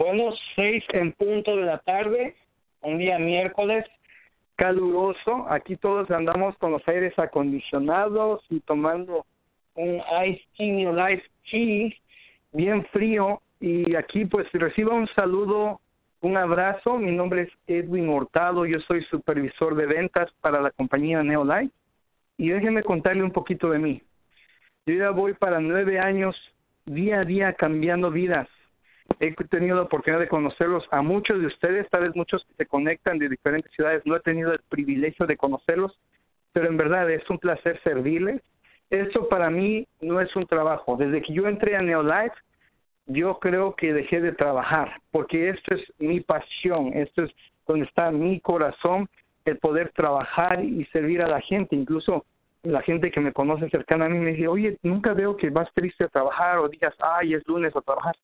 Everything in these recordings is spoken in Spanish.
Bueno, seis en punto de la tarde, un día miércoles caluroso. Aquí todos andamos con los aires acondicionados y tomando un ice tea, life tea, bien frío. Y aquí pues reciba un saludo, un abrazo. Mi nombre es Edwin Hurtado, yo soy supervisor de ventas para la compañía Neolife. Y déjenme contarle un poquito de mí. Yo ya voy para nueve años día a día cambiando vidas he tenido la oportunidad de conocerlos a muchos de ustedes, tal vez muchos que se conectan de diferentes ciudades, no he tenido el privilegio de conocerlos, pero en verdad es un placer servirles. Eso para mí no es un trabajo. Desde que yo entré a Neolife, yo creo que dejé de trabajar, porque esto es mi pasión, esto es donde está mi corazón, el poder trabajar y servir a la gente. Incluso la gente que me conoce cercana a mí me dice, oye, nunca veo que vas triste a trabajar o digas, ay, es lunes a trabajar.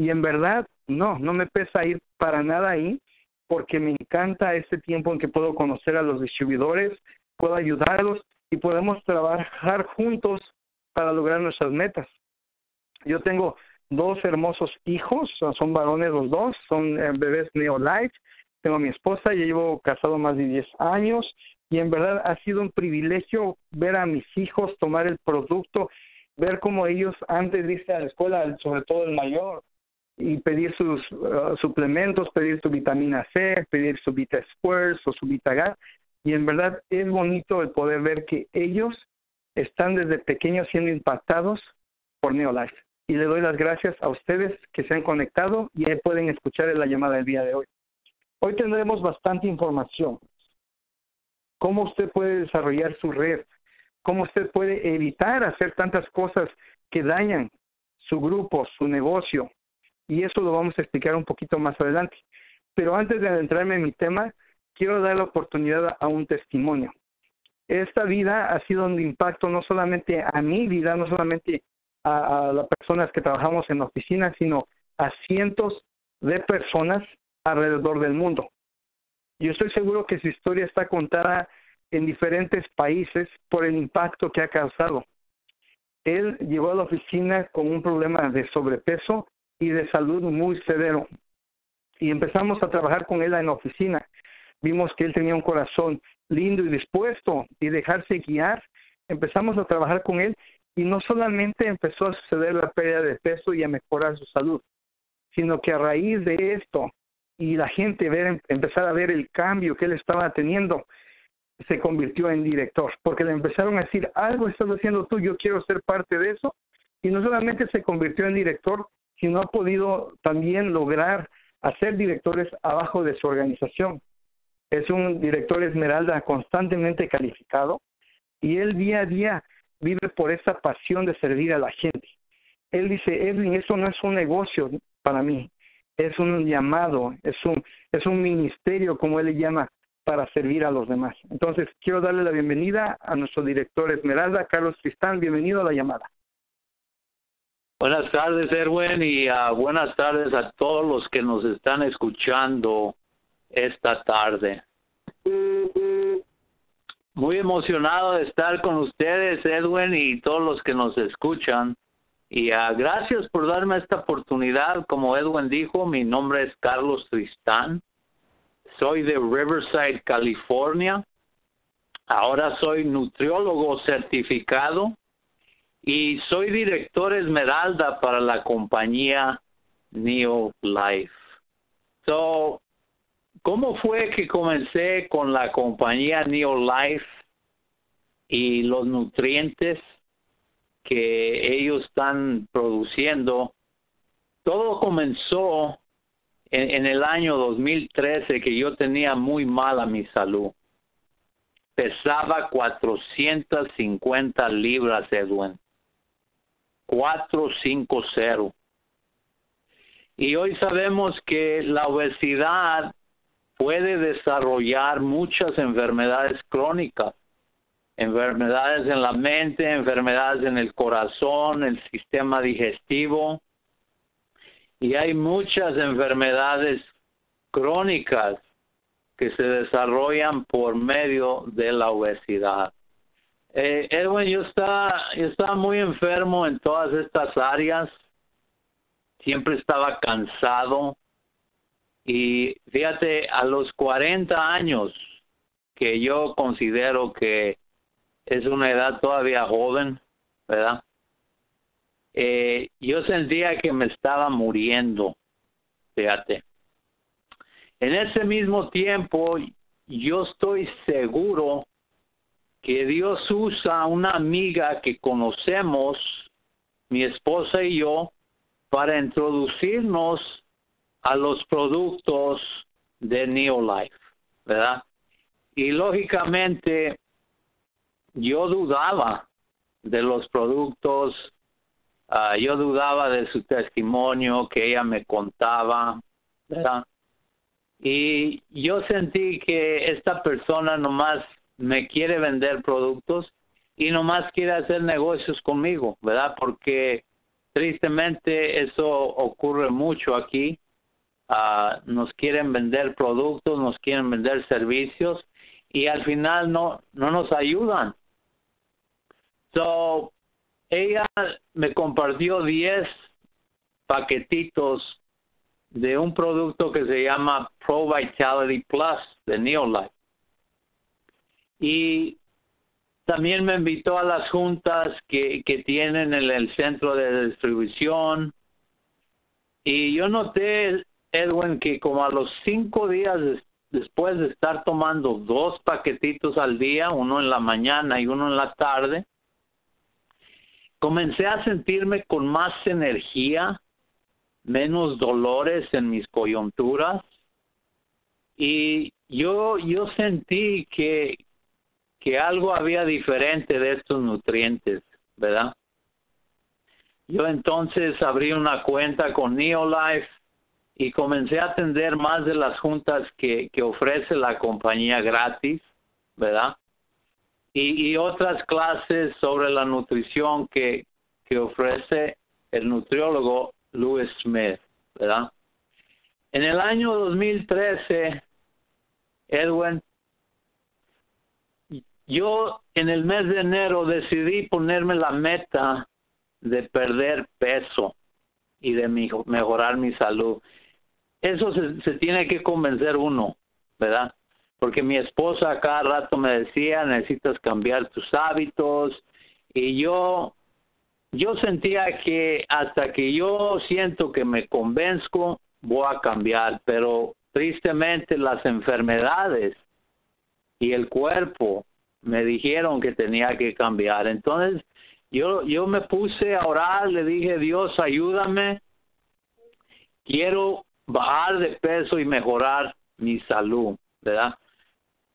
Y en verdad, no, no me pesa ir para nada ahí porque me encanta este tiempo en que puedo conocer a los distribuidores, puedo ayudarlos y podemos trabajar juntos para lograr nuestras metas. Yo tengo dos hermosos hijos, son varones los dos, son eh, bebés Neolife. Tengo a mi esposa, ya llevo casado más de 10 años y en verdad ha sido un privilegio ver a mis hijos tomar el producto, ver cómo ellos antes de irse a la escuela, sobre todo el mayor, y pedir sus uh, suplementos, pedir su vitamina C, pedir su Vita Squares o su Vitagas. Y en verdad es bonito el poder ver que ellos están desde pequeños siendo impactados por Neolife. Y le doy las gracias a ustedes que se han conectado y pueden escuchar la llamada del día de hoy. Hoy tendremos bastante información. Cómo usted puede desarrollar su red, cómo usted puede evitar hacer tantas cosas que dañan su grupo, su negocio, y eso lo vamos a explicar un poquito más adelante. Pero antes de adentrarme en mi tema, quiero dar la oportunidad a un testimonio. Esta vida ha sido un impacto no solamente a mi vida, no solamente a, las personas que trabajamos en la oficina, sino a cientos de personas alrededor del mundo. Yo estoy seguro que su historia está contada en diferentes países por el impacto que ha causado. Él llegó a la oficina con un problema de sobrepeso y de salud muy severo. Y empezamos a trabajar con él en la oficina. Vimos que él tenía un corazón lindo y dispuesto y dejarse guiar. Empezamos a trabajar con él y no solamente empezó a suceder la pérdida de peso y a mejorar su salud, sino que a raíz de esto y la gente ver, empezar a ver el cambio que él estaba teniendo, se convirtió en director, porque le empezaron a decir, algo estás haciendo tú, yo quiero ser parte de eso, y no solamente se convirtió en director, no ha podido también lograr hacer directores abajo de su organización. Es un director Esmeralda constantemente calificado y él día a día vive por esa pasión de servir a la gente. Él dice, Edwin, eso no es un negocio para mí, es un llamado, es un, es un ministerio, como él le llama, para servir a los demás. Entonces, quiero darle la bienvenida a nuestro director Esmeralda, Carlos Tristán, bienvenido a la llamada. Buenas tardes, Erwin, y uh, buenas tardes a todos los que nos están escuchando esta tarde. Muy emocionado de estar con ustedes, Edwin, y todos los que nos escuchan. Y uh, gracias por darme esta oportunidad. Como Edwin dijo, mi nombre es Carlos Tristán. Soy de Riverside, California. Ahora soy nutriólogo certificado y soy director Esmeralda para la compañía Neo Life. So, ¿cómo fue que comencé con la compañía Neo Life y los nutrientes que ellos están produciendo? Todo comenzó en, en el año 2013 que yo tenía muy mala mi salud pesaba 450 libras, Edwin. 450. Y hoy sabemos que la obesidad puede desarrollar muchas enfermedades crónicas, enfermedades en la mente, enfermedades en el corazón, el sistema digestivo. Y hay muchas enfermedades crónicas que se desarrollan por medio de la obesidad. Eh, Edwin, yo estaba, yo estaba muy enfermo en todas estas áreas. Siempre estaba cansado, Y fíjate, a los 40 años, que yo considero que es una edad todavía joven, ¿verdad? Eh, yo sentía que me estaba muriendo, fíjate. En ese mismo tiempo, yo estoy seguro que Dios usa una amiga que conocemos, mi esposa y yo, para introducirnos a los productos de Neolife, ¿verdad? Y lógicamente yo dudaba de los productos, ah, yo dudaba de su testimonio que ella me contaba, ¿verdad? Y yo sentí que esta persona nomás me quiere vender productos y nomás quiere hacer negocios conmigo, ¿verdad? Porque tristemente eso ocurre mucho aquí. Ah, nos quieren vender productos, nos quieren vender servicios y al final no no nos ayudan. So, ella me compartió 10 paquetitos de un producto que se llama Pro Vitality Plus de Neolife. Y también me invitó a las juntas que, que tienen en el centro de distribución. Y yo noté, Edwin, que como a los cinco días después de estar tomando dos paquetitos al día, uno en la mañana y uno en la tarde, comencé a sentirme con más energía, menos dolores en mis coyunturas y yo yo sentí que que algo había diferente de estos nutrientes, ¿verdad? Yo entonces abrí una cuenta con Neolife y comencé a atender más de las juntas que, que ofrece la compañía gratis, ¿verdad? y, otras clases sobre la nutrición que, que ofrece el nutriólogo Louis Smith, ¿verdad? En el año 2013, Edwin, yo en el mes de enero decidí ponerme la meta de perder peso y de mejorar mi salud. Eso se, se tiene que convencer uno, ¿verdad? porque mi esposa cada rato me decía, necesitas cambiar tus hábitos y yo yo sentía que hasta que yo siento que me convenzco voy a cambiar, pero tristemente las enfermedades y el cuerpo me dijeron que tenía que cambiar. Entonces yo yo me puse a orar, le dije, "Dios, ayúdame. Quiero bajar de peso y mejorar mi salud", ¿verdad?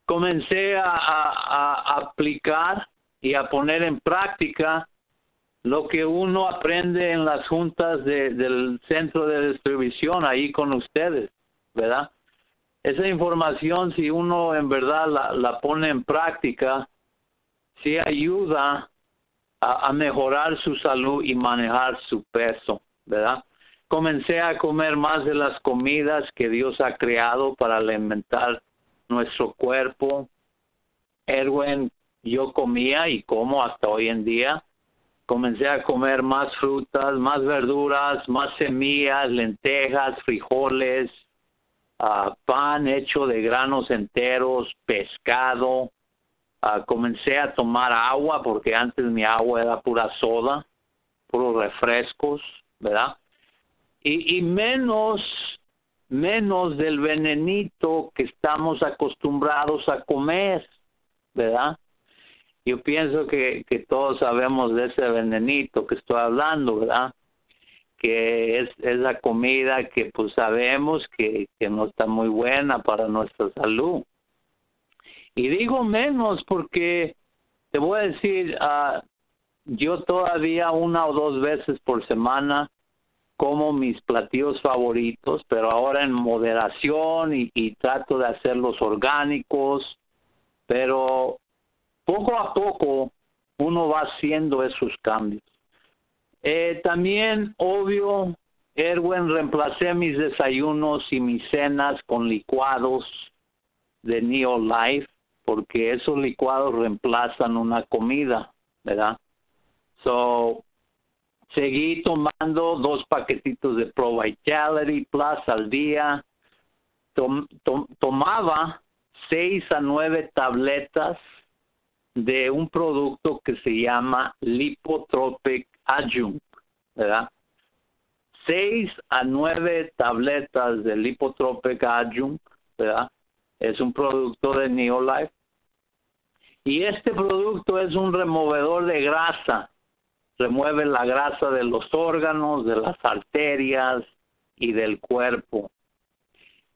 comencé a, aplicar y a poner en práctica lo que uno aprende en las juntas del centro de distribución ahí con ustedes, ¿verdad? Esa información, si uno en verdad la, pone en práctica, sí ayuda a, a, mejorar su salud y manejar su peso, ¿verdad? Comencé a comer más de las comidas que Dios ha creado para alimentar nuestro cuerpo. Erwin, yo comía y como hasta hoy en día. Comencé a comer más frutas, más verduras, más semillas, lentejas, frijoles, pan hecho de granos enteros, pescado. Comencé a tomar agua porque antes mi agua era pura soda, puros refrescos, ¿verdad? Y, y menos menos del venenito que estamos acostumbrados a comer, ¿verdad? Yo pienso que, que todos sabemos de ese venenito que estoy hablando, ¿verdad? Que es, la comida que pues sabemos que, que no está muy buena para nuestra salud. Y digo menos porque te voy a decir, uh, yo todavía una o dos veces por semana como mis platillos favoritos, pero ahora en moderación y, trato de hacerlos orgánicos, pero poco a poco uno va haciendo esos cambios. Eh, también, obvio, Erwin, reemplacé mis desayunos y mis cenas con licuados de Neolife, porque esos licuados reemplazan una comida, ¿verdad? So, Seguí tomando dos paquetitos de Pro Vitality Plus al día. tomaba seis a nueve tabletas de un producto que se llama Lipotropic Adjunct, ¿verdad? Seis a nueve tabletas de Lipotropic Adjunct, ¿verdad? Es un producto de Neolife. Y este producto es un removedor de grasa. Remueve la grasa de los órganos, de las arterias y del cuerpo.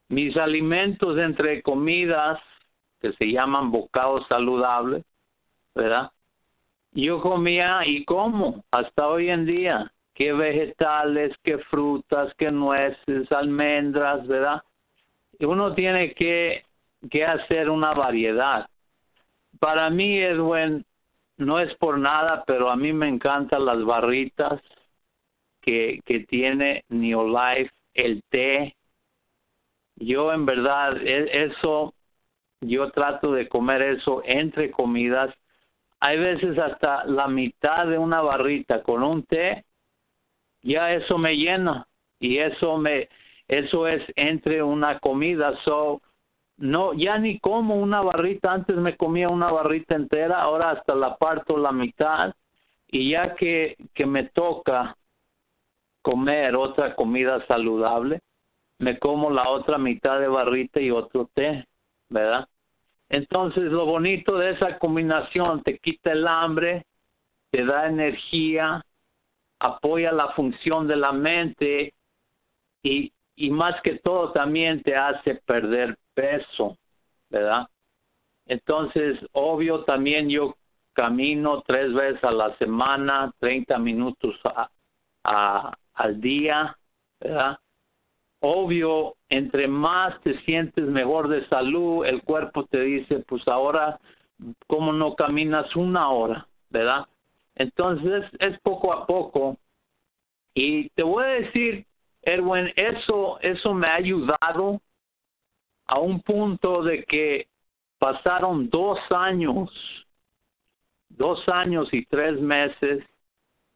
Mis alimentos entre comidas, que se llaman bocados saludables, ¿verdad? Yo comía y como hasta hoy en día, qué vegetales, qué frutas, qué nueces, almendras, ¿verdad? Uno tiene que, que hacer una variedad. Para mí, Edwin, no es por nada, pero a mí me encantan las barritas que, que tiene Neolife, el té. Yo en verdad, e, eso, yo trato de comer eso entre comidas hay veces hasta la mitad de una barrita con un té, ya eso me llena y eso me, eso es entre una comida, so, no, ya ni como una barrita, antes me comía una barrita entera, ahora hasta la parto la mitad. Y ya que, que me toca comer otra comida saludable, me como la otra mitad de barrita y otro té, ¿verdad? Entonces lo bonito de esa combinación te quita el hambre, te da energía, apoya la función de la mente y, y más que todo también te hace perder peso, ¿verdad? Entonces, obvio, también yo camino tres veces a la semana, 30 minutos a, al día, ¿verdad? Obvio, entre más te sientes mejor de salud, el cuerpo te dice, pues ahora, ¿cómo no caminas una hora? ¿Verdad? Entonces es poco a poco. Y te voy a decir, Erwin, eso, eso me ha ayudado a un punto de que pasaron dos años, dos años y tres meses,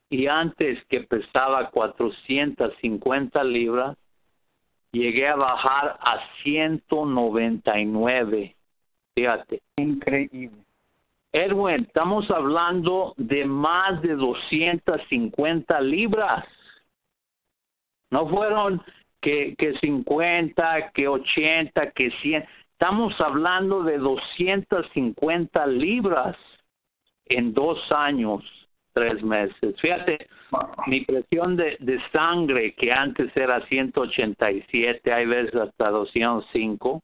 y antes que pesaba 450 libras, llegué a bajar a 199. Fíjate. Increíble. Erwin, estamos hablando de más de 250 libras. No fueron que, que 50, que 80, que 100. Estamos hablando de 250 libras en dos años tres meses. Fíjate, mi presión de, de sangre, que antes era 187, hay veces hasta 205,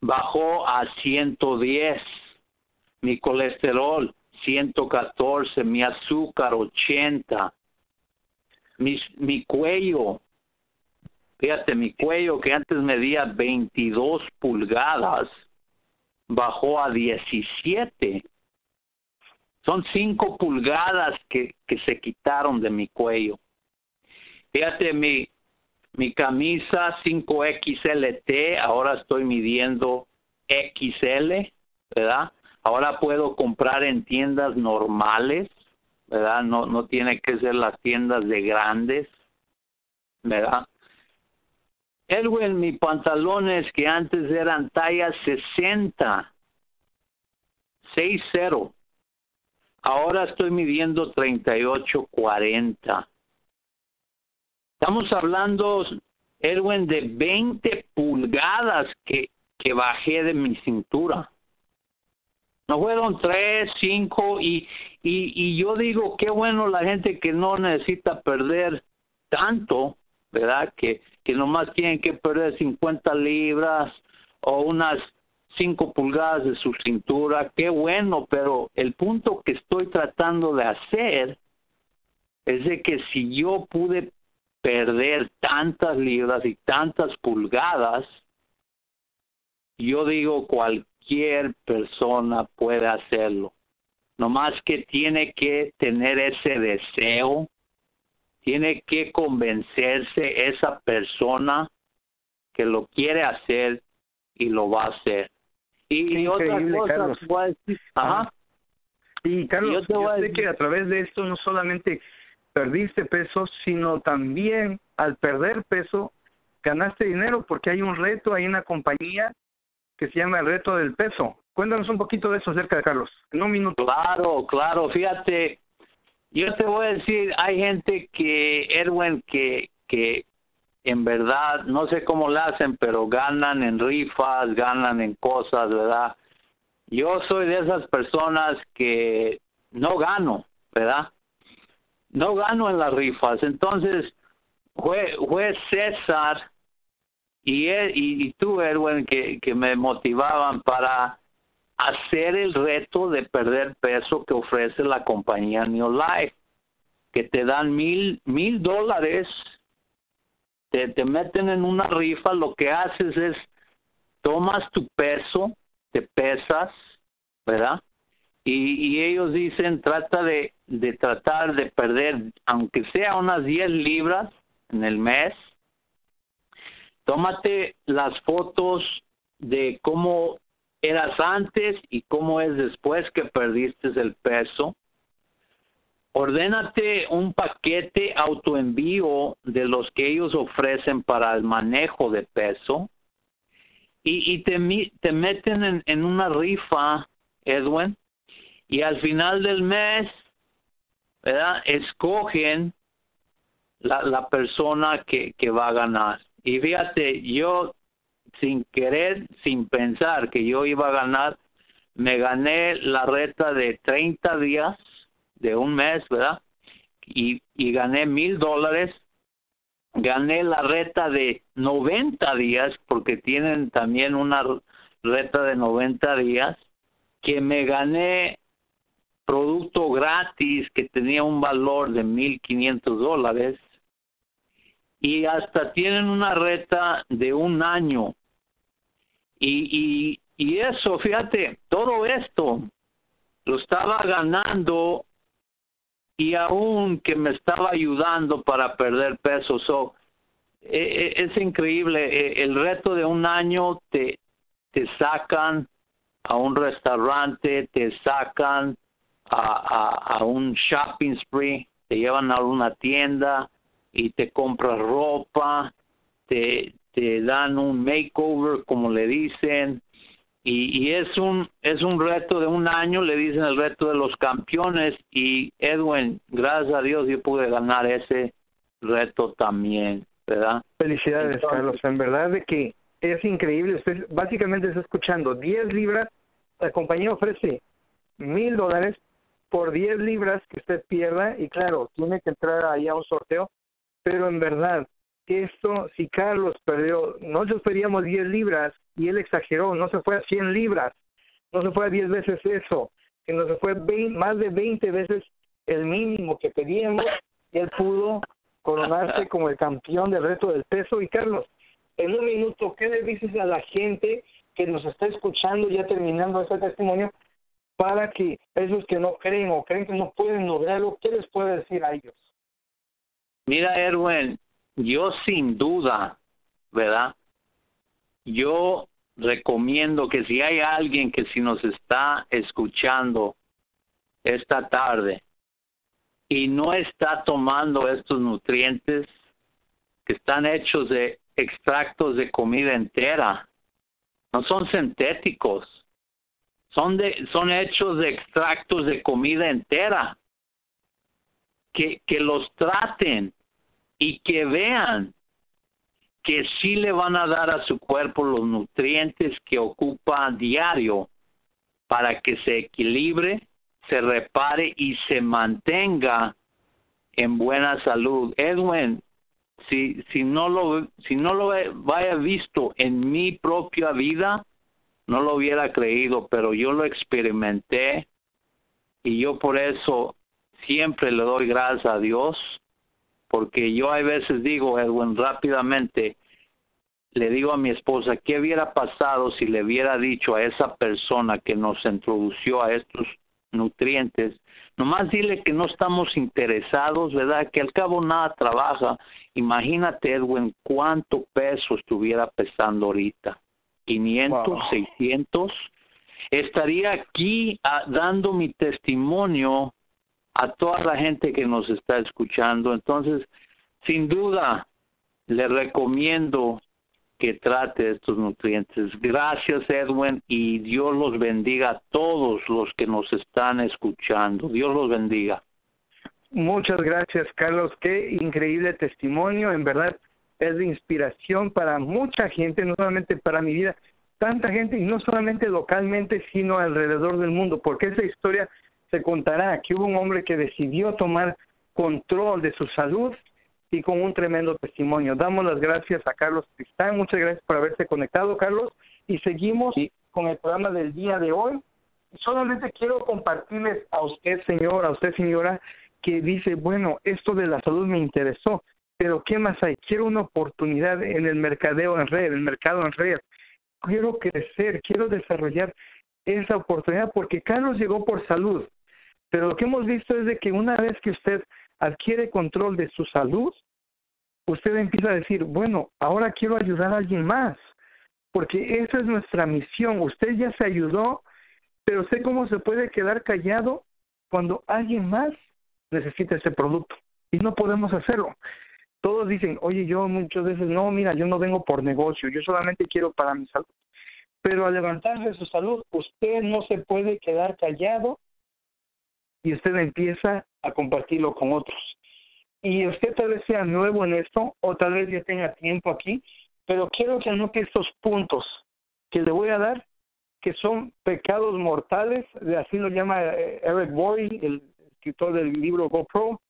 bajó a 110. Mi colesterol, 114. Mi azúcar, 80. Mi, cuello, fíjate, mi cuello que antes medía 22 pulgadas, bajó a 17 son cinco pulgadas que, que se quitaron de mi cuello. Fíjate, mi, mi camisa 5XLT, ahora estoy midiendo XL, ¿verdad? Ahora puedo comprar en tiendas normales, ¿verdad? No, no tiene que ser las tiendas de grandes, ¿verdad? Edwin, mis pantalones que antes eran talla 60, 6-0, Ahora estoy midiendo 38, 40. Estamos hablando, Erwin, de 20 pulgadas que, que bajé de mi cintura. No fueron 3, 5 y, y, y yo digo, qué bueno la gente que no necesita perder tanto, ¿verdad? Que, que nomás tienen que perder 50 libras o unas cinco pulgadas de su cintura, qué bueno, pero el punto que estoy tratando de hacer es de que si yo pude perder tantas libras y tantas pulgadas, yo digo cualquier persona puede hacerlo. No más que tiene que tener ese deseo, tiene que convencerse esa persona que lo quiere hacer y lo va a hacer. Y otra cosa, Carlos. ajá. Y Carlos, yo, sé que a través de esto no solamente perdiste peso, sino también al perder peso ganaste dinero porque hay un reto, hay una compañía que se llama el reto del peso. Cuéntanos un poquito de eso acerca de Carlos, en un minuto. Claro, claro, fíjate, yo te voy a decir, hay gente que, Erwin, que, que en verdad, no sé cómo lo hacen, pero ganan en rifas, ganan en cosas, ¿verdad? Yo soy de esas personas que no gano, ¿verdad? No gano en las rifas. Entonces, fue, César y, él, y, tú, Erwin, que, que me motivaban para hacer el reto de perder peso que ofrece la compañía New Life, que te dan mil, mil dólares, te, te meten en una rifa, lo que haces es tomas tu peso, te pesas, ¿verdad? Y, y ellos dicen, trata de, de tratar de perder, aunque sea unas 10 libras en el mes, tómate las fotos de cómo eras antes y cómo es después que perdiste el peso. Ordénate un paquete autoenvío de los que ellos ofrecen para el manejo de peso y, y te, te meten en, en una rifa, Edwin, y al final del mes, ¿verdad? Escogen la, la persona que, que va a ganar. Y fíjate, yo sin querer, sin pensar que yo iba a ganar, me gané la reta de 30 días, de un mes, ¿verdad? Y, y gané mil dólares. Gané la reta de 90 días, porque tienen también una reta de 90 días, que me gané producto gratis que tenía un valor de 1.500 dólares y hasta tienen una reta de un año y, y, y eso, fíjate, todo esto lo estaba ganando y aún que me estaba ayudando para perder peso. So, e, e, es increíble, e, el reto de un año te, te sacan a un restaurante, te sacan a, a, a un shopping spree, te llevan a una tienda y te compras ropa, te, te dan un makeover como le dicen y, y es un es un reto de un año le dicen el reto de los campeones y Edwin gracias a Dios yo pude ganar ese reto también verdad felicidades Carlos. En verdad de que es increíble. Usted básicamente está escuchando 10 libras la compañía ofrece mil dólares por 10 libras que usted pierda y claro tiene que entrar ahí a un sorteo pero en verdad esto, si Carlos perdió, nosotros pedíamos 10 libras y él exageró, no se fue a 100 libras, no se fue a 10 veces eso, sino se fue más de 20 veces el mínimo que pedíamos y él pudo coronarse como el campeón del reto del peso. Y Carlos, en un minuto, ¿qué le dices a la gente que nos está escuchando ya terminando este testimonio para que esos que no creen o creen que no pueden lograrlo, ¿qué les puede decir a ellos? Mira, Erwin, yo sin duda, ¿verdad? Yo recomiendo que si hay alguien que si nos está escuchando esta tarde y no está tomando estos nutrientes que están hechos de extractos de comida entera, no son sintéticos, son de son hechos de extractos de comida entera. Que, que los traten y que vean que sí le van a dar a su cuerpo los nutrientes que ocupa diario para que se equilibre, se repare y se mantenga en buena salud. Edwin, si, si no lo si no lo vaya visto en mi propia vida, no lo hubiera creído, pero yo lo experimenté y yo por eso siempre le doy gracias a Dios porque yo a veces digo, Edwin, rápidamente, le digo a mi esposa, ¿qué hubiera pasado si le hubiera dicho a esa persona que nos introdució a estos nutrientes? Nomás dile que no estamos interesados, ¿verdad? Que al cabo nada trabaja. Imagínate, Edwin, cuánto peso estuviera pesando ahorita. 500, 600. Estaría aquí ah, dando mi testimonio a toda la gente que nos está escuchando. Entonces, sin duda, le recomiendo que trate estos nutrientes. Gracias Edwin y Dios los bendiga a todos los que nos están escuchando. Dios los bendiga. Muchas gracias Carlos, qué increíble testimonio, en verdad es de inspiración para mucha gente, no solamente para mi vida, tanta gente y no solamente localmente, sino alrededor del mundo, porque esa historia se contará que hubo un hombre que decidió tomar control de su salud y con un tremendo testimonio. Damos las gracias a Carlos Tristán, muchas gracias por haberse conectado, Carlos, y seguimos con el programa del día de hoy. Solamente quiero compartirles a usted, señor, a usted, señora, que dice, bueno, esto de la salud me interesó, pero ¿qué más hay? Quiero una oportunidad en el mercadeo en red, el mercado en red. Quiero crecer, quiero desarrollar esa oportunidad porque Carlos llegó por salud, pero lo que hemos visto es de que una vez que usted adquiere control de su salud, usted empieza a decir, bueno, ahora quiero ayudar a alguien más, porque esa es nuestra misión. Usted ya se ayudó, pero sé cómo se puede quedar callado cuando alguien más necesita ese producto y no podemos hacerlo. Todos dicen, oye, yo muchas veces, no, mira, yo no vengo por negocio, yo solamente quiero para mi salud. Pero al levantarse su salud, usted no se puede quedar callado y usted empieza a compartirlo con otros. Y usted tal vez sea nuevo en esto o tal vez ya tenga tiempo aquí, pero quiero que anote estos puntos que le voy a dar, que son pecados mortales, así lo llama eh, Eric Worre, el escritor del libro GoPro,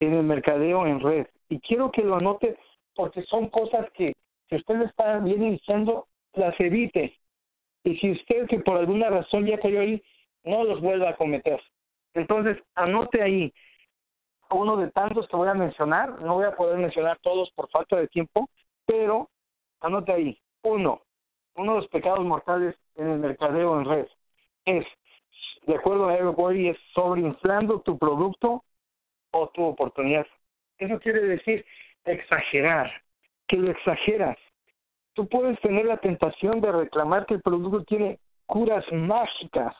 en el mercadeo en red. Y quiero que lo anote porque son cosas que si usted está bien iniciando, las evite. Y si usted que por alguna razón ya cayó ahí, no los vuelva a cometer. Entonces, anote ahí uno de tantos que voy a mencionar, no voy a poder mencionar todos por falta de tiempo, pero anote ahí, uno, uno de los pecados mortales en el mercadeo en red es, de acuerdo a Everybody, es sobreinflando tu producto o tu oportunidad. Eso quiere decir exagerar, que lo exageras. Tú puedes tener la tentación de reclamar que el producto tiene curas mágicas,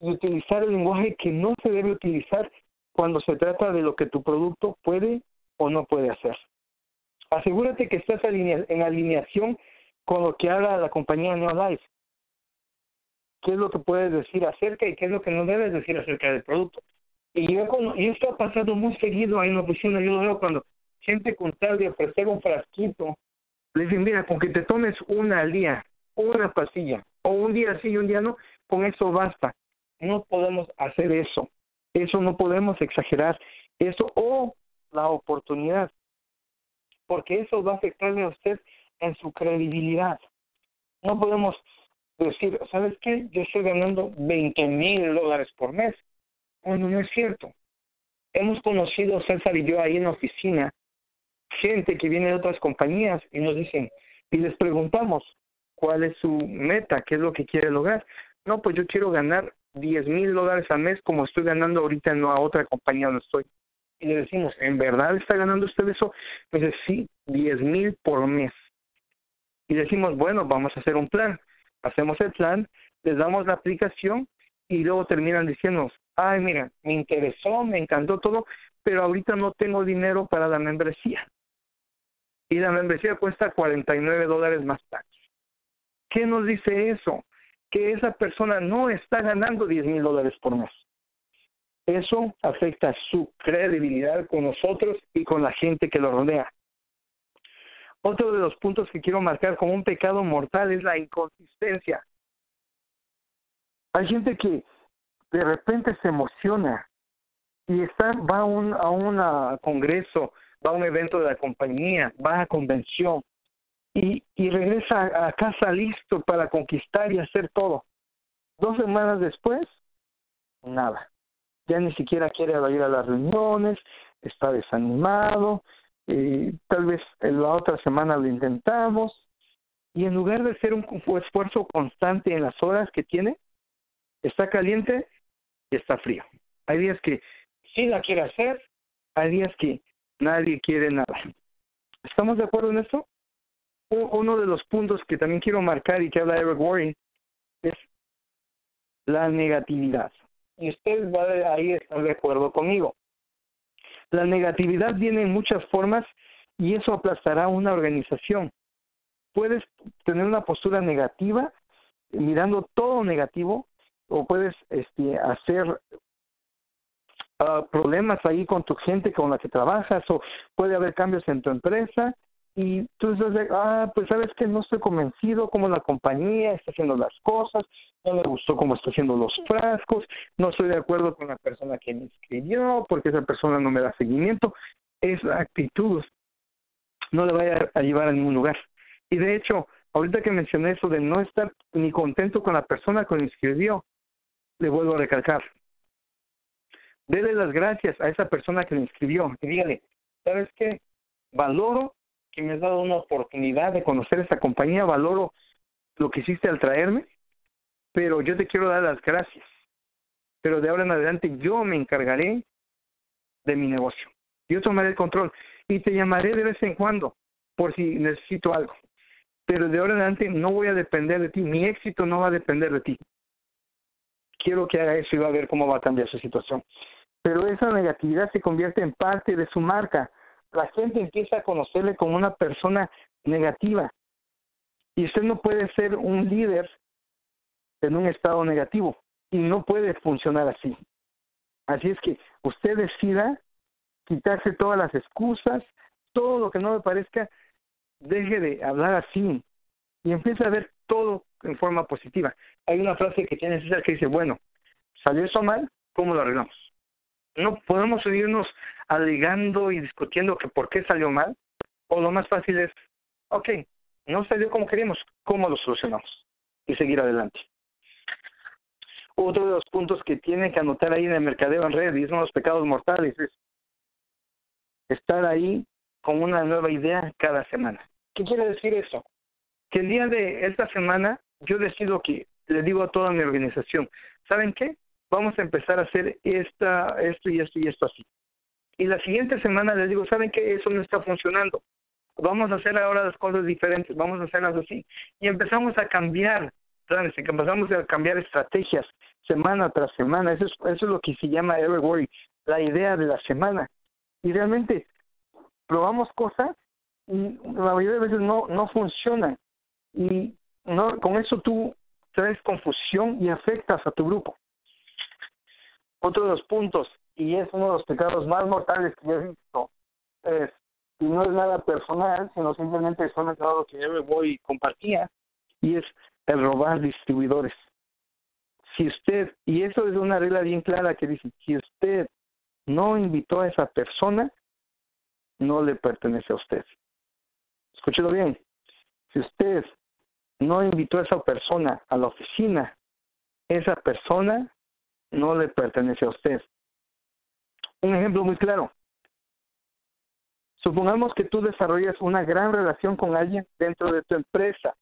y utilizar el lenguaje que no se debe utilizar cuando se trata de lo que tu producto puede o no puede hacer. Asegúrate que estás en alineación con lo que habla la compañía Neolife. ¿Qué es lo que puedes decir acerca y qué es lo que no debes decir acerca del producto? Y yo, y esto ha pasado muy seguido ahí en la oficina. Yo lo veo cuando gente con tal de ofrecer un frasquito, le dicen, mira, con que te tomes una al día, una pastilla, o un día sí y un día no, con eso basta. No podemos hacer eso. Eso no podemos exagerar. Eso o la oportunidad. Porque eso va a afectarle a usted en su credibilidad. No podemos decir, ¿sabes qué? Yo estoy ganando 20 mil dólares por mes. Bueno, no es cierto. Hemos conocido, César y yo, ahí en la oficina, gente que viene de otras compañías y nos dicen, y les preguntamos, ¿cuál es su meta? ¿Qué es lo que quiere lograr? No, pues yo quiero ganar 10 mil dólares al mes como estoy ganando ahorita en la otra compañía donde estoy. Y le decimos, ¿en verdad está ganando usted eso? Me dice, sí, 10 mil por mes. Y decimos, bueno, vamos a hacer un plan. Hacemos el plan, les damos la aplicación y luego terminan diciendo, ay, mira, me interesó, me encantó todo, pero ahorita no tengo dinero para la membresía. Y la membresía cuesta 49 dólares más taxes. ¿Qué nos dice eso? Que esa persona no está ganando 10 mil dólares por mes. Eso afecta su credibilidad con nosotros y con la gente que lo rodea. Otro de los puntos que quiero marcar como un pecado mortal es la inconsistencia. Hay gente que de repente se emociona y está, va a un, a un congreso, va a un evento de la compañía, va a convención y, regresa a casa listo para conquistar y hacer todo. Dos semanas después, nada. Ya ni siquiera quiere ir a las reuniones, está desanimado, y tal vez en la otra semana lo intentamos, y en lugar de hacer un esfuerzo constante en las horas que tiene, está caliente y está frío. Hay días que sí la quiere hacer, hay días que nadie quiere nada. ¿Estamos de acuerdo en esto? Uno de los puntos que también quiero marcar y que habla Eric Warren es la negatividad. Y usted va ahí estar de acuerdo conmigo. La negatividad viene en muchas formas y eso aplastará una organización. Puedes tener una postura negativa, mirando todo negativo, o puedes este, hacer uh, problemas ahí con tu gente con la que trabajas, o puede haber cambios en tu empresa, y tú dices, ah, pues sabes que no estoy convencido cómo la compañía está haciendo las cosas, no me gustó cómo está haciendo los frascos, no estoy de acuerdo con la persona que me escribió, porque esa persona no me da seguimiento. Esa actitud no le vaya a llevar a ningún lugar. Y de hecho, ahorita que mencioné eso de no estar ni contento con la persona que me escribió, le vuelvo a recalcar. Dele las gracias a esa persona que le inscribió y dígale, ¿sabes qué? Valoro que me has dado una oportunidad de conocer esta compañía, valoro lo que hiciste al traerme, pero yo te quiero dar las gracias. Pero de ahora en adelante yo me encargaré de mi negocio. Yo tomaré el control y te llamaré de vez en cuando por si necesito algo. Pero de ahora en adelante no voy a depender de ti, mi éxito no va a depender de ti. Quiero que haga eso y va a ver cómo va a cambiar su situación. Pero esa negatividad se convierte en parte de su marca la gente empieza a conocerle como una persona negativa. Y usted no puede ser un líder en un estado negativo y no puede funcionar así. Así es que usted decida quitarse todas las excusas, todo lo que no le parezca, deje de hablar así y empiece a ver todo en forma positiva. Hay una frase que tiene César que dice, bueno, salió eso mal, ¿cómo lo arreglamos? No podemos seguirnos alegando y discutiendo que por qué salió mal, o lo más fácil es, ok, no salió como queríamos, ¿cómo lo solucionamos? Y seguir adelante. Otro de los puntos que tienen que anotar ahí en el mercadeo en red, y son los pecados mortales, es estar ahí con una nueva idea cada semana. ¿Qué quiere decir eso? Que el día de esta semana yo decido que le digo a toda mi organización, ¿saben qué? Vamos a empezar a hacer esta, esto y esto y esto así. Y la siguiente semana les digo, ¿saben qué? Eso no está funcionando. Vamos a hacer ahora las cosas diferentes, vamos a hacerlas así. Y empezamos a cambiar planes, empezamos a cambiar estrategias semana tras semana. Eso es, eso es lo que se llama Everworry, la idea de la semana. Y realmente probamos cosas y la mayoría de veces no, no funcionan. Y no, con eso tú traes confusión y afectas a tu grupo. Otro de los puntos, y es uno de los pecados más mortales que he visto, es, y no es nada personal, sino simplemente son pecados que yo me voy compartía, y es el robar distribuidores. Si usted, y eso es una regla bien clara que dice, si usted no invitó a esa persona, no le pertenece a usted. Escúchelo bien. Si usted no invitó a esa persona a la oficina, esa persona no le pertenece a usted. Un ejemplo muy claro. Supongamos que tú desarrollas una gran relación con alguien dentro de tu empresa.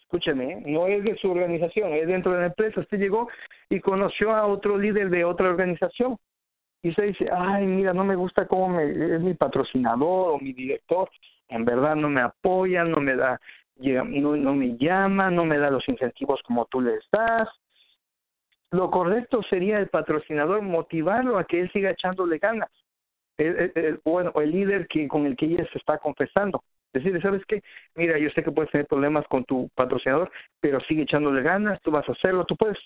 Escúcheme, ¿eh? no es de su organización, es dentro de la empresa. Usted llegó y conoció a otro líder de otra organización. Y usted dice, ay, mira, no me gusta cómo me, es mi patrocinador o mi director. En verdad no me apoya, no me da, no, no me llama, no me da los incentivos como tú le das lo correcto sería el patrocinador motivarlo a que él siga echándole ganas. El, bueno, el líder que, con el que ella se está confesando. Decirle, ¿sabes qué? Mira, yo sé que puedes tener problemas con tu patrocinador, pero sigue echándole ganas, tú vas a hacerlo, tú puedes.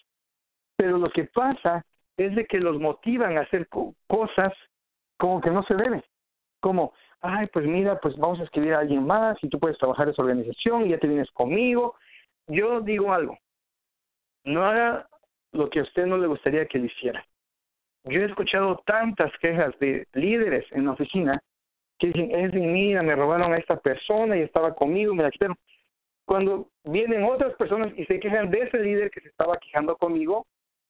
Pero lo que pasa es de que los motivan a hacer cosas como que no se deben. Como, ay, pues mira, pues vamos a escribir a alguien más y tú puedes trabajar en esa organización y ya te vienes conmigo. Yo digo algo, no haga lo que a usted no le gustaría que le hiciera. Yo he escuchado tantas quejas de líderes en la oficina que dicen, es mira, me robaron a esta persona y estaba conmigo, me la quitaron. Cuando vienen otras personas y se quejan de ese líder que se estaba quejando conmigo,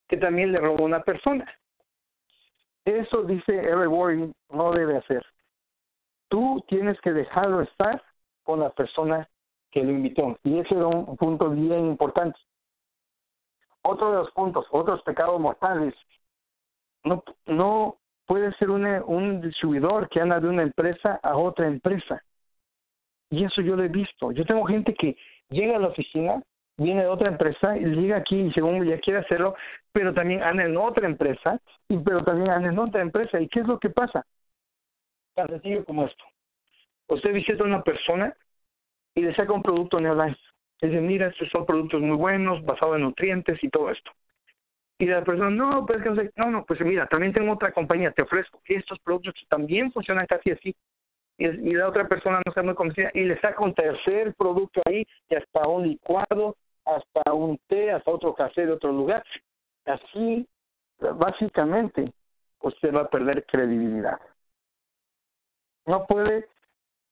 que también le robó una persona. Eso dice Eric Warren, no debe hacer. Tú tienes que dejarlo estar con la persona que lo invitó. Y ese era un punto bien importante otro de los puntos, otros pecados mortales, no, no puede ser un distribuidor que anda de una empresa a otra empresa. Y eso yo lo he visto. Yo tengo gente que llega a la oficina, viene de otra empresa y llega aquí y según ya quiere hacerlo, pero también anda en otra empresa, y pero también anda en otra empresa. ¿Y qué es lo que pasa? Tan sencillo como esto. Usted visita a una persona y le saca un producto Neolife. Dice, mira, estos son productos muy buenos, basados en nutrientes y todo esto. Y la persona, no, pues no, no, pues mira, también tengo otra compañía, te ofrezco estos productos también funcionan casi así. Y, y la otra persona no está muy convencida y le saca un tercer producto ahí, y hasta un licuado, hasta un té, hasta otro café de otro lugar. Así, básicamente, usted va a perder credibilidad. No puede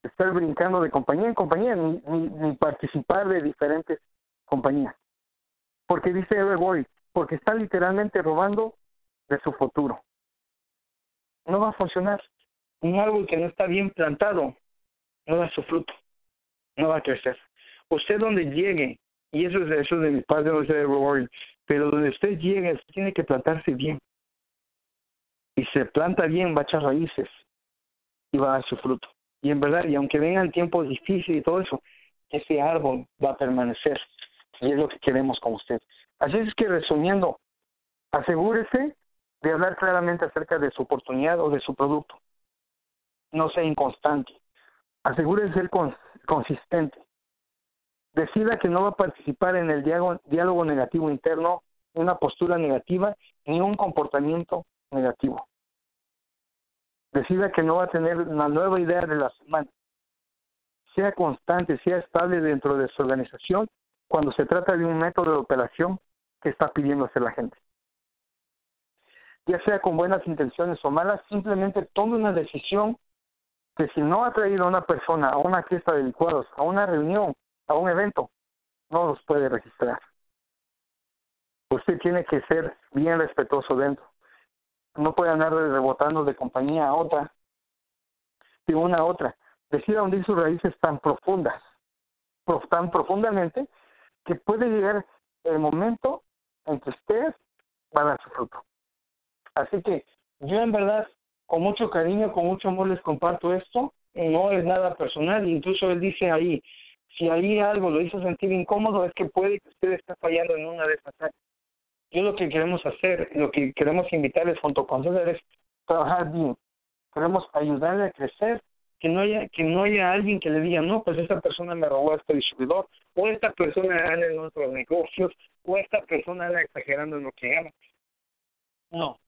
estar brincando de compañía en compañía ni, ni, participar de diferentes compañías. Porque dice Everboy, porque está literalmente robando de su futuro. No va a funcionar. Un árbol que no está bien plantado no da su fruto, no va a crecer. Usted donde llegue, y eso es eso de mi padre, no Everboy, pero donde usted llegue, tiene que plantarse bien. Y se planta bien, va a echar raíces y va a dar su fruto. Y en verdad, y aunque vengan tiempos difíciles y todo eso, ese árbol va a permanecer. Y es lo que queremos con usted. Así es que resumiendo, asegúrese de hablar claramente acerca de su oportunidad o de su producto. No sea inconstante. Asegúrese de ser consistente. Decida que no va a participar en el diálogo, diálogo negativo interno, una postura negativa ni un comportamiento negativo decida que no va a tener una nueva idea de la semana. Sea constante, sea estable dentro de su organización cuando se trata de un método de operación que está pidiendo hacer la gente. Ya sea con buenas intenciones o malas, simplemente tome una decisión que si no ha traído a una persona a una fiesta de licuados, a una reunión, a un evento, no los puede registrar. Usted tiene que ser bien respetuoso dentro no puede andar rebotando de compañía a otra, de una a otra. Decida hundir sus raíces tan profundas, tan profundamente, que puede llegar el momento en que ustedes van a su fruto. Así que yo en verdad, con mucho cariño, con mucho amor les comparto esto. No es nada personal, incluso él dice ahí, si ahí algo lo hizo sentir incómodo, es que puede que usted esté fallando en una de esas áreas. Yo lo que queremos hacer, lo que queremos invitarles junto con César es trabajar bien. Queremos ayudarle a crecer, que no haya que no haya alguien que le diga, no, pues esta persona me robó a este distribuidor, o esta persona anda en otros negocios, o esta persona anda exagerando en lo que gana. No,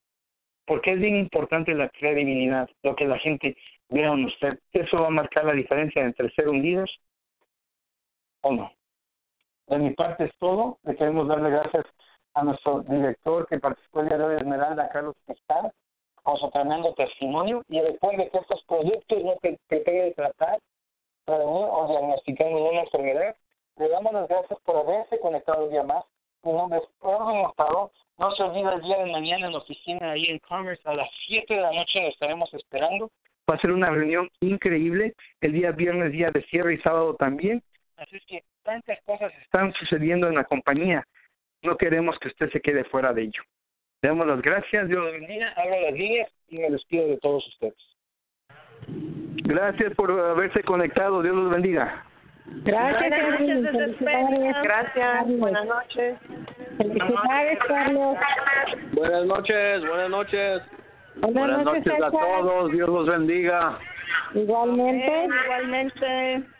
porque es bien importante la credibilidad, lo que la gente vea en usted. Eso va a marcar la diferencia entre ser un o no. De mi parte es todo. Le queremos darle gracias a nuestro director que participó el día de hoy, Esmeralda Carlos Pescar, con su tremendo testimonio, y después de que estos productos no te de tratar, prevenir o diagnosticar ninguna enfermedad, le damos las gracias por haberse conectado un día más. Mi nombre es Erwin. No se olvide el día de mañana en la oficina ahí en Commerce a las 7 de la noche lo estaremos esperando. Va a ser una reunión increíble. El día viernes, día de cierre y sábado también. Así es que tantas cosas están sucediendo en la compañía no queremos que usted se quede fuera de ello. Le damos las gracias, Dios lo bendiga, abro las líneas y me despido de todos ustedes. Gracias por haberse conectado, Dios los bendiga. Gracias, Gracias, Gracias, buenas noches. Felicidades, Carlos. Buenas noches, buenas noches. Buenas, noches, a todos, Dios los bendiga. Igualmente. Igualmente.